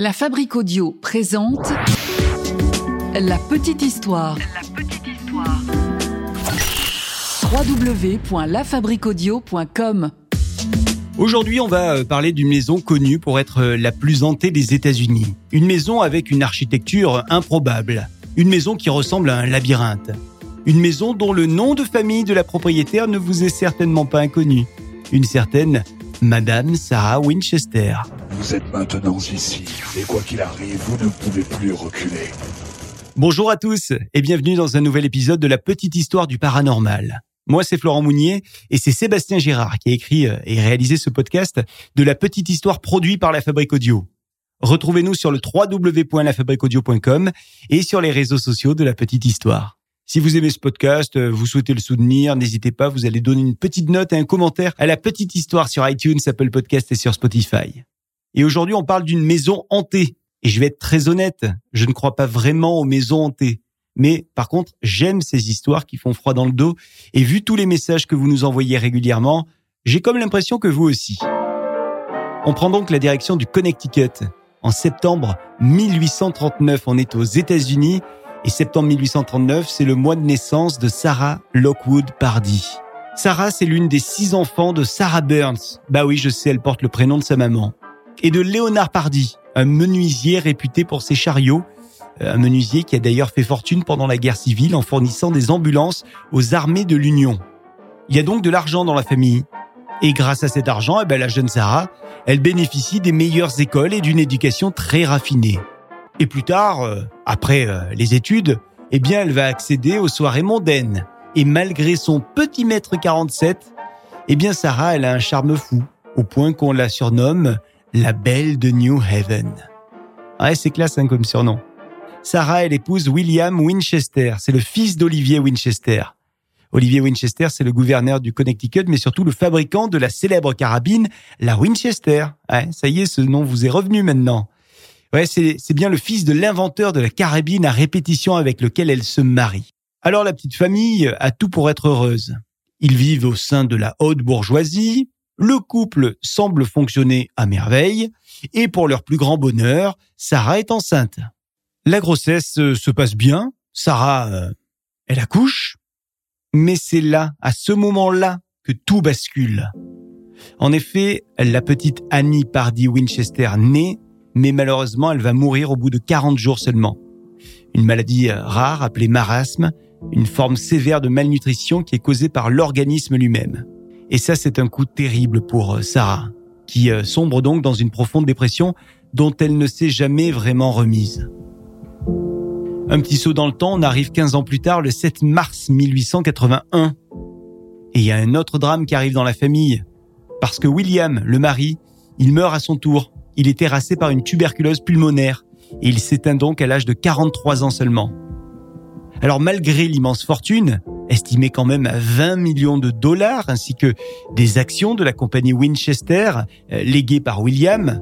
La Fabrique Audio présente La Petite Histoire. La petite histoire. www.lafabriqueaudio.com Aujourd'hui, on va euh, parler d'une maison connue pour être euh, la plus hantée des États-Unis. Une maison avec une architecture improbable. Une maison qui ressemble à un labyrinthe. Une maison dont le nom de famille de la propriétaire ne vous est certainement pas inconnu. Une certaine Madame Sarah Winchester. Vous êtes maintenant ici, et quoi qu'il arrive, vous ne pouvez plus reculer. Bonjour à tous et bienvenue dans un nouvel épisode de la petite histoire du paranormal. Moi, c'est Florent Mounier et c'est Sébastien Girard qui a écrit euh, et réalisé ce podcast de la petite histoire produit par la Fabrique Audio. Retrouvez-nous sur le www.lafabriqueaudio.com et sur les réseaux sociaux de la petite histoire. Si vous aimez ce podcast, euh, vous souhaitez le soutenir, n'hésitez pas, vous allez donner une petite note et un commentaire à la petite histoire sur iTunes, Apple Podcast et sur Spotify. Et aujourd'hui, on parle d'une maison hantée. Et je vais être très honnête, je ne crois pas vraiment aux maisons hantées. Mais par contre, j'aime ces histoires qui font froid dans le dos. Et vu tous les messages que vous nous envoyez régulièrement, j'ai comme l'impression que vous aussi. On prend donc la direction du Connecticut. En septembre 1839, on est aux États-Unis et septembre 1839, c'est le mois de naissance de Sarah Lockwood Pardy. Sarah, c'est l'une des six enfants de Sarah Burns. Bah oui, je sais, elle porte le prénom de sa maman. Et de Léonard Pardy, un menuisier réputé pour ses chariots. Euh, Un menuisier qui a d'ailleurs fait fortune pendant la guerre civile en fournissant des ambulances aux armées de l'Union. Il y a donc de l'argent dans la famille. Et grâce à cet argent, eh ben, la jeune Sarah, elle bénéficie des meilleures écoles et d'une éducation très raffinée. Et plus tard, euh, après euh, les études, eh bien, elle va accéder aux soirées mondaines. Et malgré son petit mètre 47, eh bien, Sarah, elle a un charme fou, au point qu'on la surnomme la belle de New Haven. Ouais, c'est classe hein, comme surnom. Sarah, elle épouse William Winchester. C'est le fils d'Olivier Winchester. Olivier Winchester, c'est le gouverneur du Connecticut, mais surtout le fabricant de la célèbre carabine, la Winchester. Ouais, ça y est, ce nom vous est revenu maintenant. Ouais, c'est bien le fils de l'inventeur de la carabine à répétition avec lequel elle se marie. Alors la petite famille a tout pour être heureuse. Ils vivent au sein de la haute bourgeoisie, le couple semble fonctionner à merveille, et pour leur plus grand bonheur, Sarah est enceinte. La grossesse euh, se passe bien, Sarah, euh, elle accouche, mais c'est là, à ce moment-là, que tout bascule. En effet, la petite Annie Pardy Winchester naît, mais malheureusement, elle va mourir au bout de 40 jours seulement. Une maladie euh, rare appelée marasme, une forme sévère de malnutrition qui est causée par l'organisme lui-même. Et ça, c'est un coup terrible pour euh, Sarah, qui euh, sombre donc dans une profonde dépression dont elle ne s'est jamais vraiment remise. Un petit saut dans le temps, on arrive 15 ans plus tard, le 7 mars 1881. Et il y a un autre drame qui arrive dans la famille. Parce que William, le mari, il meurt à son tour. Il est terrassé par une tuberculose pulmonaire. Et il s'éteint donc à l'âge de 43 ans seulement. Alors malgré l'immense fortune, estimée quand même à 20 millions de dollars, ainsi que des actions de la compagnie Winchester, euh, léguées par William,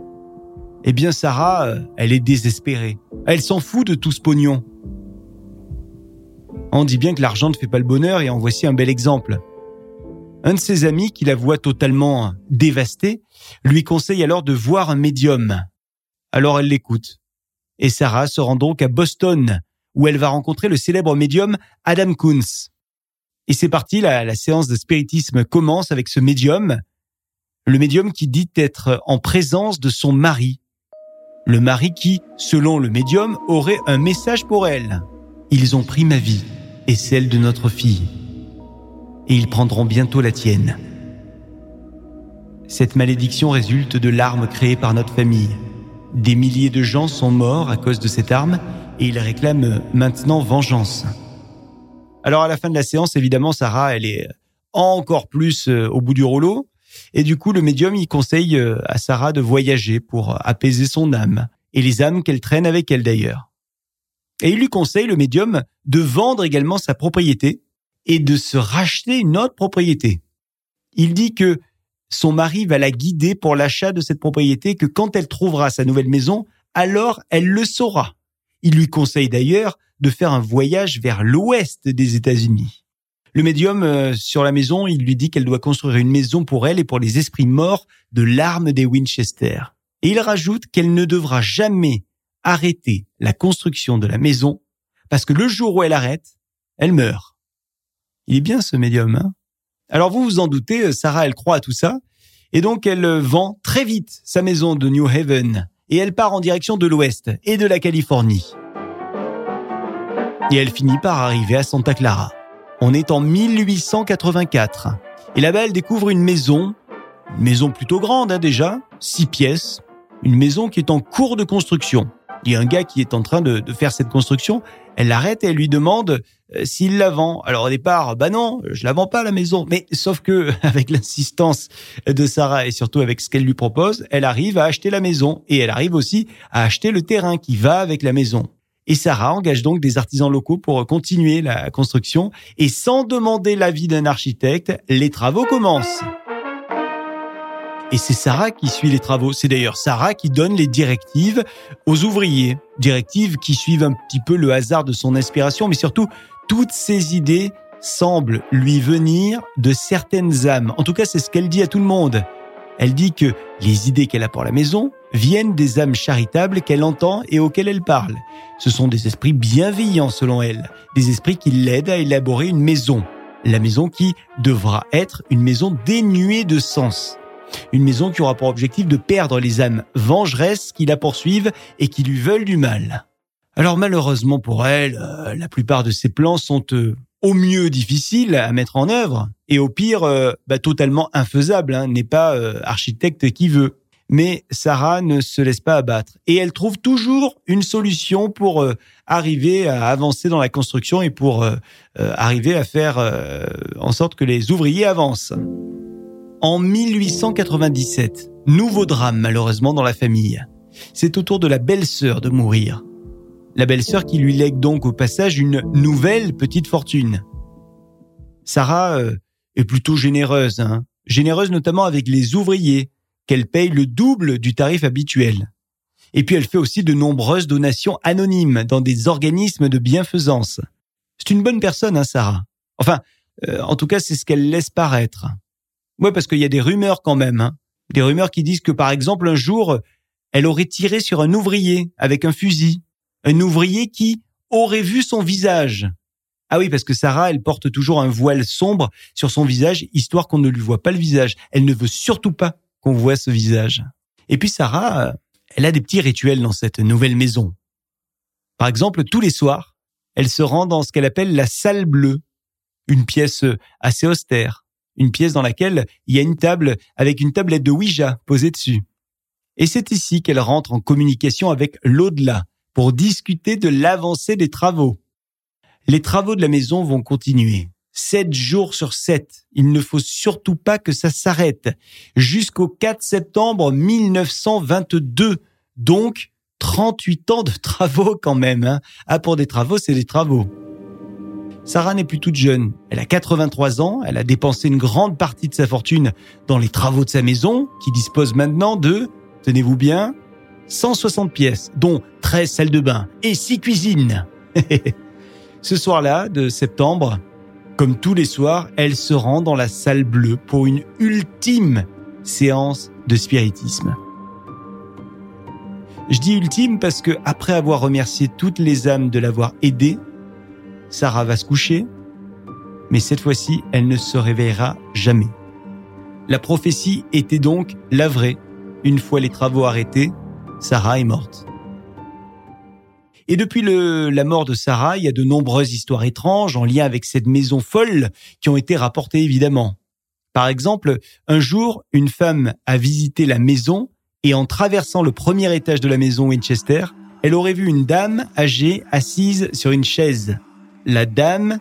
eh bien Sarah, euh, elle est désespérée. Elle s'en fout de tout ce pognon. On dit bien que l'argent ne fait pas le bonheur et en voici un bel exemple. Un de ses amis, qui la voit totalement dévastée, lui conseille alors de voir un médium. Alors elle l'écoute. Et Sarah se rend donc à Boston, où elle va rencontrer le célèbre médium Adam Kunz. Et c'est parti, la, séance de spiritisme commence avec ce médium, le médium qui dit être en présence de son mari. Le mari qui, selon le médium, aurait un message pour elle. Ils ont pris ma vie et celle de notre fille. Et ils prendront bientôt la tienne. Cette malédiction résulte de l'arme créée par notre famille. Des milliers de gens sont morts à cause de cette arme et ils réclament maintenant vengeance. Alors à la fin de la séance, évidemment, Sarah, elle est encore plus euh, au bout du rouleau. Et du coup, le médium, il conseille euh, à Sarah de voyager pour apaiser son âme et les âmes qu'elle traîne avec elle d'ailleurs. Et il lui conseille, le médium, de vendre également sa propriété et de se racheter une autre propriété. Il dit que son mari va la guider pour l'achat de cette propriété, que quand elle trouvera sa nouvelle maison, alors elle le saura. Il lui conseille d'ailleurs de faire un voyage vers l'ouest des États-Unis. Le médium euh, sur la maison, il lui dit qu'elle doit construire une maison pour elle et pour les esprits morts de l'arme des Winchester. Et il rajoute qu'elle ne devra jamais arrêter la construction de la maison parce que le jour où elle arrête, elle meurt. Il est bien ce médium. Hein? Alors vous vous en doutez, Sarah, elle croit à tout ça. Et donc elle vend très vite sa maison de New Haven et elle part en direction de l'Ouest et de la Californie. Et elle finit par arriver à Santa Clara. On est en 1884. Et là-bas, elle découvre une maison, une maison plutôt grande hein, déjà, six pièces, une maison qui est en cours de construction. Il y a un gars qui est en train de, faire cette construction. Elle l'arrête et elle lui demande euh, s'il la vend. Alors au départ, bah non, je la vends pas la maison. Mais sauf que avec l'insistance de Sarah et surtout avec ce qu'elle lui propose, elle arrive à acheter la maison et elle arrive aussi à acheter le terrain qui va avec la maison. Et Sarah engage donc des artisans locaux pour continuer la construction et sans demander l'avis d'un architecte, les travaux commencent. Et c'est Sarah qui suit les travaux. C'est d'ailleurs Sarah qui donne les directives aux ouvriers. Directives qui suivent un petit peu le hasard de son inspiration, mais surtout, toutes ces idées semblent lui venir de certaines âmes. En tout cas, c'est ce qu'elle dit à tout le monde. Elle dit que les idées qu'elle a pour la maison viennent des âmes charitables qu'elle entend et auxquelles elle parle. Ce sont des esprits bienveillants selon elle, des esprits qui l'aident à élaborer une maison. La maison qui devra être une maison dénuée de sens. Une maison qui aura pour objectif de perdre les âmes vengeresses qui la poursuivent et qui lui veulent du mal. Alors malheureusement pour elle, euh, la plupart de ses plans sont euh, au mieux difficiles à mettre en œuvre et au pire euh, bah, totalement infaisables. Hein, n'est pas architecte qui veut. Mais Sarah ne se laisse pas abattre et elle trouve toujours une solution pour arriver à avancer dans la construction et pour arriver à faire en sorte que les ouvriers avancent. En 1897, nouveau drame malheureusement dans la famille. C'est au tour de la belle-sœur de mourir. La belle-sœur qui lui lègue donc au passage une nouvelle petite fortune. Sarah euh, est plutôt généreuse, hein. généreuse notamment avec les ouvriers, qu'elle paye le double du tarif habituel. Et puis elle fait aussi de nombreuses donations anonymes dans des organismes de bienfaisance. C'est une bonne personne, hein, Sarah. Enfin, euh, en tout cas, c'est ce qu'elle laisse paraître. Ouais, parce qu'il y a des rumeurs quand même. Hein. Des rumeurs qui disent que, par exemple, un jour, elle aurait tiré sur un ouvrier avec un fusil. Un ouvrier qui aurait vu son visage. Ah oui, parce que Sarah, elle porte toujours un voile sombre sur son visage, histoire qu'on ne lui voit pas le visage. Elle ne veut surtout pas voit ce visage. Et puis Sarah, elle a des petits rituels dans cette nouvelle maison. Par exemple, tous les soirs, elle se rend dans ce qu'elle appelle la salle bleue, une pièce assez austère, une pièce dans laquelle il y a une table avec une tablette de Ouija posée dessus. Et c'est ici qu'elle rentre en communication avec l'au-delà pour discuter de l'avancée des travaux. Les travaux de la maison vont continuer. Sept jours sur sept. Il ne faut surtout pas que ça s'arrête. Jusqu'au 4 septembre 1922. Donc, 38 ans de travaux quand même. Hein. Ah, pour des travaux, c'est des travaux. Sarah n'est plus toute jeune. Elle a 83 ans, elle a dépensé une grande partie de sa fortune dans les travaux de sa maison, qui dispose maintenant de, tenez-vous bien, 160 pièces, dont 13 salles de bain et 6 cuisines. Ce soir-là, de septembre, comme tous les soirs, elle se rend dans la salle bleue pour une ultime séance de spiritisme. Je dis ultime parce que après avoir remercié toutes les âmes de l'avoir aidée, Sarah va se coucher, mais cette fois-ci, elle ne se réveillera jamais. La prophétie était donc la vraie. Une fois les travaux arrêtés, Sarah est morte. Et depuis le, la mort de Sarah, il y a de nombreuses histoires étranges en lien avec cette maison folle qui ont été rapportées évidemment. Par exemple, un jour, une femme a visité la maison et en traversant le premier étage de la maison Winchester, elle aurait vu une dame âgée assise sur une chaise. La dame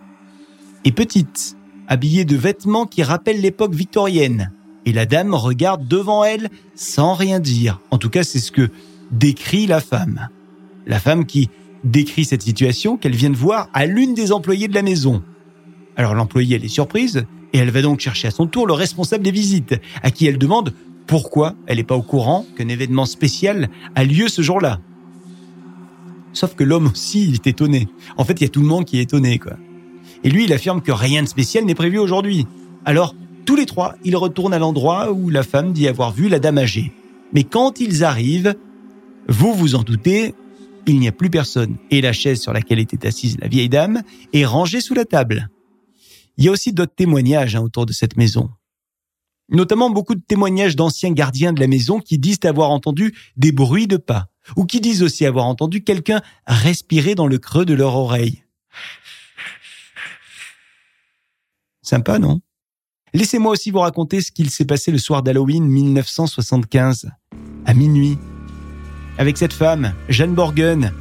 est petite, habillée de vêtements qui rappellent l'époque victorienne. Et la dame regarde devant elle sans rien dire. En tout cas, c'est ce que décrit la femme. La femme qui décrit cette situation qu'elle vient de voir à l'une des employées de la maison. Alors l'employée, elle est surprise et elle va donc chercher à son tour le responsable des visites, à qui elle demande pourquoi elle n'est pas au courant qu'un événement spécial a lieu ce jour-là. Sauf que l'homme aussi, il est étonné. En fait, il y a tout le monde qui est étonné, quoi. Et lui, il affirme que rien de spécial n'est prévu aujourd'hui. Alors, tous les trois, ils retournent à l'endroit où la femme dit avoir vu la dame âgée. Mais quand ils arrivent, vous vous en doutez, il n'y a plus personne. Et la chaise sur laquelle était assise la vieille dame est rangée sous la table. Il y a aussi d'autres témoignages hein, autour de cette maison. Notamment beaucoup de témoignages d'anciens gardiens de la maison qui disent avoir entendu des bruits de pas, ou qui disent aussi avoir entendu quelqu'un respirer dans le creux de leur oreille. Sympa, non? Laissez-moi aussi vous raconter ce qu'il s'est passé le soir d'Halloween 1975, à minuit, avec cette femme, Jeanne Borgen.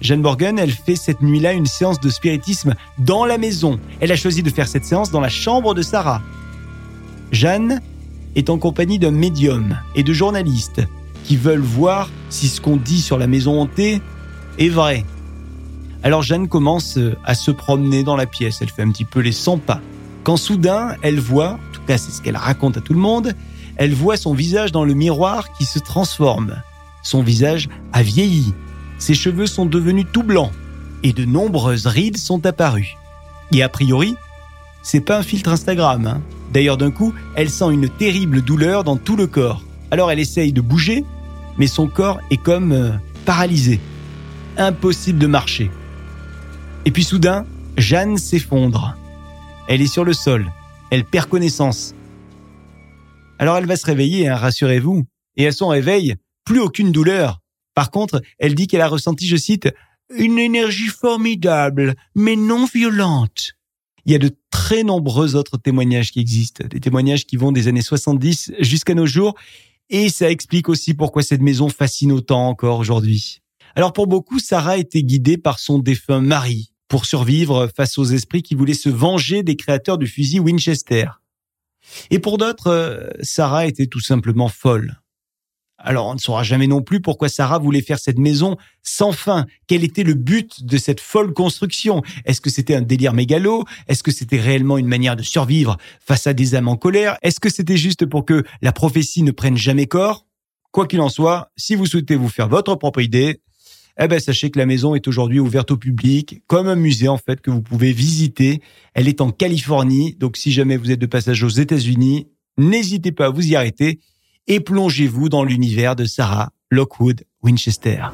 Jeanne Borgen, elle fait cette nuit-là une séance de spiritisme dans la maison. Elle a choisi de faire cette séance dans la chambre de Sarah. Jeanne est en compagnie d'un médium et de journalistes qui veulent voir si ce qu'on dit sur la maison hantée est vrai. Alors Jeanne commence à se promener dans la pièce, elle fait un petit peu les 100 pas. Quand soudain, elle voit, en tout cas c'est ce qu'elle raconte à tout le monde, elle voit son visage dans le miroir qui se transforme. Son visage a vieilli, ses cheveux sont devenus tout blancs et de nombreuses rides sont apparues. Et a priori, c'est pas un filtre Instagram. Hein. D'ailleurs, d'un coup, elle sent une terrible douleur dans tout le corps. Alors elle essaye de bouger, mais son corps est comme euh, paralysé. Impossible de marcher. Et puis soudain, Jeanne s'effondre. Elle est sur le sol. Elle perd connaissance. Alors elle va se réveiller, hein, rassurez-vous. Et à son réveil, plus aucune douleur. Par contre, elle dit qu'elle a ressenti, je cite, une énergie formidable, mais non violente. Il y a de très nombreux autres témoignages qui existent, des témoignages qui vont des années 70 jusqu'à nos jours, et ça explique aussi pourquoi cette maison fascine autant encore aujourd'hui. Alors pour beaucoup, Sarah était guidée par son défunt mari pour survivre face aux esprits qui voulaient se venger des créateurs du fusil Winchester. Et pour d'autres, euh, Sarah était tout simplement folle. Alors on ne saura jamais non plus pourquoi Sarah voulait faire cette maison sans fin. Quel était le but de cette folle construction? Est-ce que c'était un délire mégalo? Est-ce que c'était réellement une manière de survivre face à des âmes en colère? Est-ce que c'était juste pour que la prophétie ne prenne jamais corps? Quoi qu'il en soit, si vous souhaitez vous faire votre propre idée, eh ben sachez que la maison est aujourd'hui ouverte au public, comme un musée en fait que vous pouvez visiter. Elle est en Californie, donc si jamais vous êtes de passage aux États-Unis, n'hésitez pas à vous y arrêter et plongez-vous dans l'univers de Sarah Lockwood Winchester.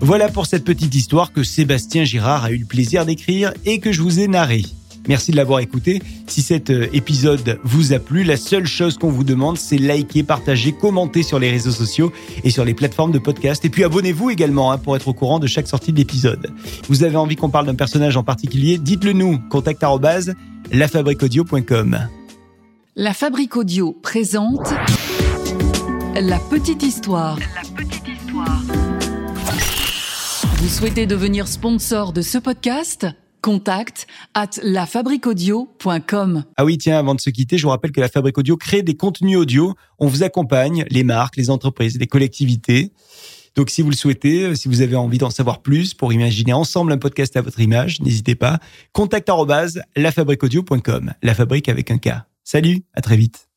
Voilà pour cette petite histoire que Sébastien Girard a eu le plaisir d'écrire et que je vous ai narrée. Merci de l'avoir écouté. Si cet euh, épisode vous a plu, la seule chose qu'on vous demande, c'est liker, partager, commenter sur les réseaux sociaux et sur les plateformes de podcast. Et puis abonnez-vous également hein, pour être au courant de chaque sortie de l'épisode. Vous avez envie qu'on parle d'un personnage en particulier? Dites-le nous. Contact. La Fabrique Audio présente La Petite Histoire. La Petite Histoire. Vous souhaitez devenir sponsor de ce podcast? Contact at lafabriquaudio.com. Ah oui, tiens, avant de se quitter, je vous rappelle que la Fabrique Audio crée des contenus audio. On vous accompagne, les marques, les entreprises, les collectivités. Donc, si vous le souhaitez, si vous avez envie d'en savoir plus pour imaginer ensemble un podcast à votre image, n'hésitez pas. Contact lafabriquaudio.com. La fabrique avec un K. Salut, à très vite.